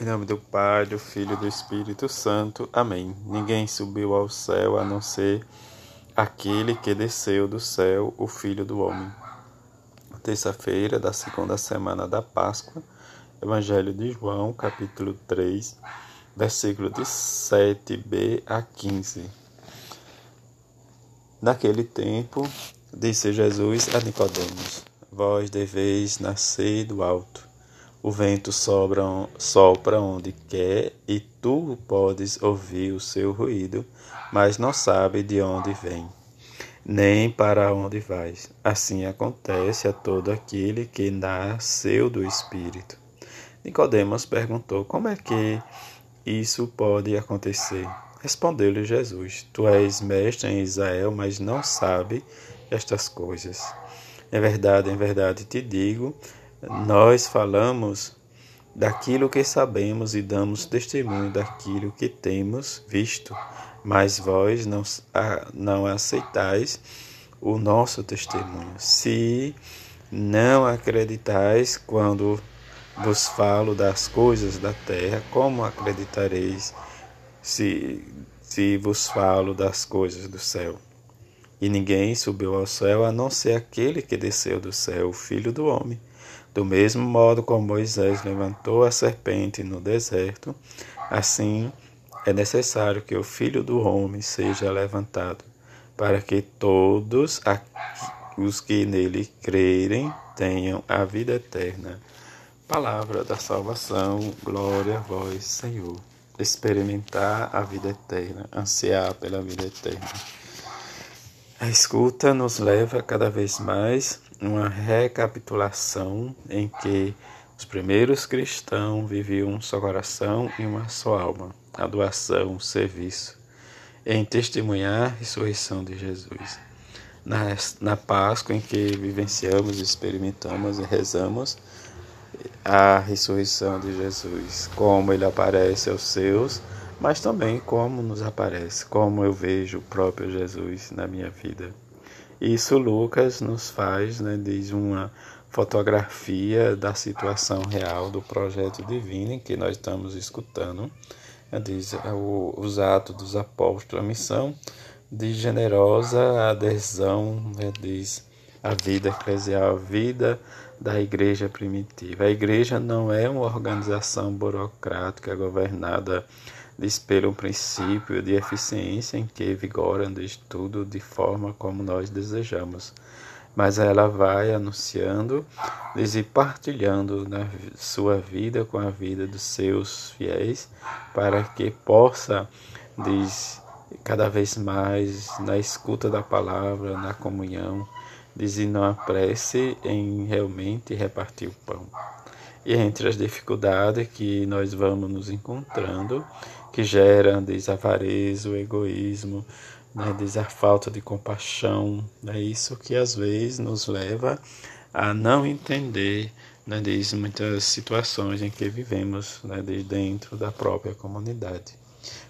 Em nome do Pai, do Filho e do Espírito Santo. Amém. Ninguém subiu ao céu a não ser aquele que desceu do céu, o Filho do Homem. Terça-feira da segunda semana da Páscoa, Evangelho de João, capítulo 3, versículo de 7b a 15. Naquele tempo, disse Jesus a Nicodemos: Vós deveis nascer do alto. O vento sobra, sopra onde quer e tu podes ouvir o seu ruído, mas não sabe de onde vem, nem para onde vais. Assim acontece a todo aquele que nasceu do Espírito. Nicodemos perguntou: Como é que isso pode acontecer? Respondeu-lhe Jesus: Tu és mestre em Israel, mas não sabe estas coisas. É verdade, em verdade te digo, nós falamos daquilo que sabemos e damos testemunho daquilo que temos visto, mas vós não, não aceitais o nosso testemunho. Se não acreditais quando vos falo das coisas da terra, como acreditareis se, se vos falo das coisas do céu? E ninguém subiu ao céu a não ser aquele que desceu do céu, o Filho do Homem. Do mesmo modo como Moisés levantou a serpente no deserto, assim é necessário que o Filho do Homem seja levantado, para que todos os que nele crerem tenham a vida eterna. Palavra da salvação, glória a vós, Senhor. Experimentar a vida eterna, ansiar pela vida eterna. A escuta nos leva cada vez mais uma recapitulação em que os primeiros cristãos viviam um só coração e uma só alma, a doação, o serviço, em testemunhar a ressurreição de Jesus. Na, na Páscoa, em que vivenciamos, experimentamos e rezamos a ressurreição de Jesus, como ele aparece aos seus, mas também como nos aparece, como eu vejo o próprio Jesus na minha vida. Isso Lucas nos faz, né, diz uma fotografia da situação real do projeto divino em que nós estamos escutando. Né, diz é, os atos dos apóstolos, a missão de generosa adesão, né, diz a vida eclesial, a vida da igreja primitiva. A igreja não é uma organização burocrática governada diz pelo princípio de eficiência em que vigora desde tudo de forma como nós desejamos. Mas ela vai anunciando, diz, e partilhando na sua vida com a vida dos seus fiéis, para que possa, diz, cada vez mais na escuta da palavra, na comunhão, diz, e não prece em realmente repartir o pão. E entre as dificuldades que nós vamos nos encontrando, que gera diz, avareza, o egoísmo, né, falta de compaixão. É isso que às vezes nos leva a não entender né, diz, muitas situações em que vivemos né, de dentro da própria comunidade.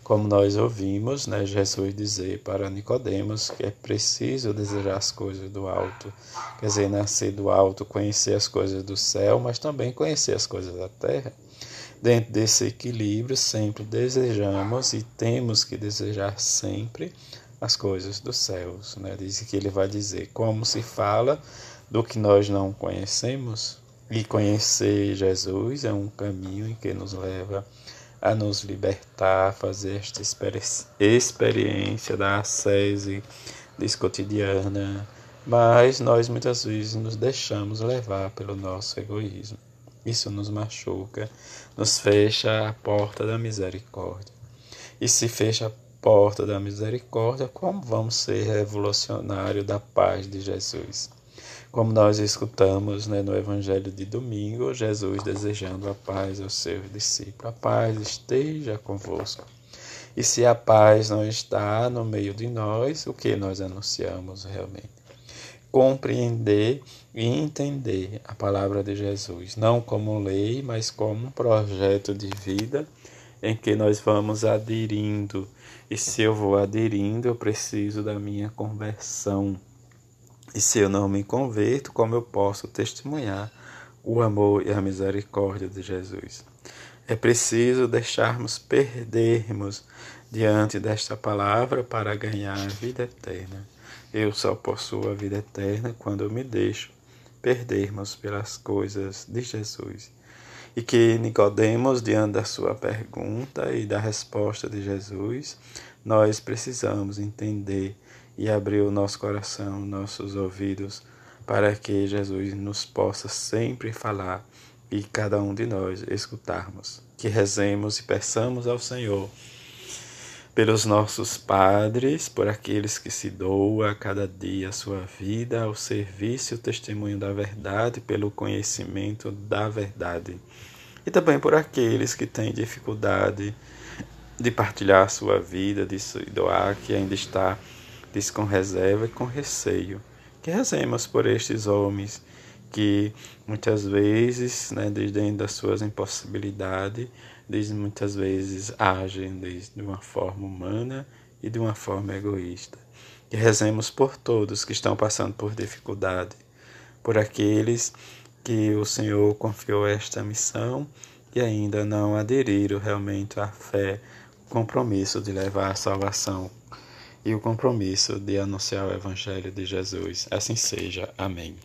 Como nós ouvimos né, Jesus dizer para Nicodemos que é preciso desejar as coisas do alto, quer dizer, nascer do alto, conhecer as coisas do céu, mas também conhecer as coisas da terra. Dentro desse equilíbrio, sempre desejamos e temos que desejar sempre as coisas dos céus. Né? Diz que ele vai dizer como se fala do que nós não conhecemos, e conhecer Jesus é um caminho em que nos leva a nos libertar, fazer esta experiência da ascese cotidiana, mas nós muitas vezes nos deixamos levar pelo nosso egoísmo. Isso nos machuca, nos fecha a porta da misericórdia. E se fecha a porta da misericórdia, como vamos ser revolucionário da paz de Jesus? Como nós escutamos né, no Evangelho de domingo, Jesus desejando a paz aos seus discípulos. A paz esteja convosco. E se a paz não está no meio de nós, o que nós anunciamos realmente? compreender e entender a palavra de Jesus, não como lei, mas como um projeto de vida em que nós vamos aderindo. E se eu vou aderindo, eu preciso da minha conversão. E se eu não me converto, como eu posso testemunhar o amor e a misericórdia de Jesus? É preciso deixarmos perdermos diante desta palavra para ganhar a vida eterna. Eu só possuo a vida eterna quando eu me deixo perdermos pelas coisas de Jesus. E que Nicodemos, diante da sua pergunta e da resposta de Jesus, nós precisamos entender e abrir o nosso coração, nossos ouvidos, para que Jesus nos possa sempre falar e cada um de nós escutarmos. Que rezemos e peçamos ao Senhor pelos nossos padres, por aqueles que se doam a cada dia a sua vida ao serviço e o testemunho da verdade, pelo conhecimento da verdade. E também por aqueles que têm dificuldade de partilhar sua vida, de se doar, que ainda está diz com reserva e com receio. Que rezemos por estes homens que muitas vezes, né, desde das suas impossibilidades, desde muitas vezes agem de uma forma humana e de uma forma egoísta. Que rezemos por todos que estão passando por dificuldade, por aqueles que o Senhor confiou esta missão e ainda não aderiram realmente à fé, o compromisso de levar a salvação e o compromisso de anunciar o Evangelho de Jesus. Assim seja. Amém.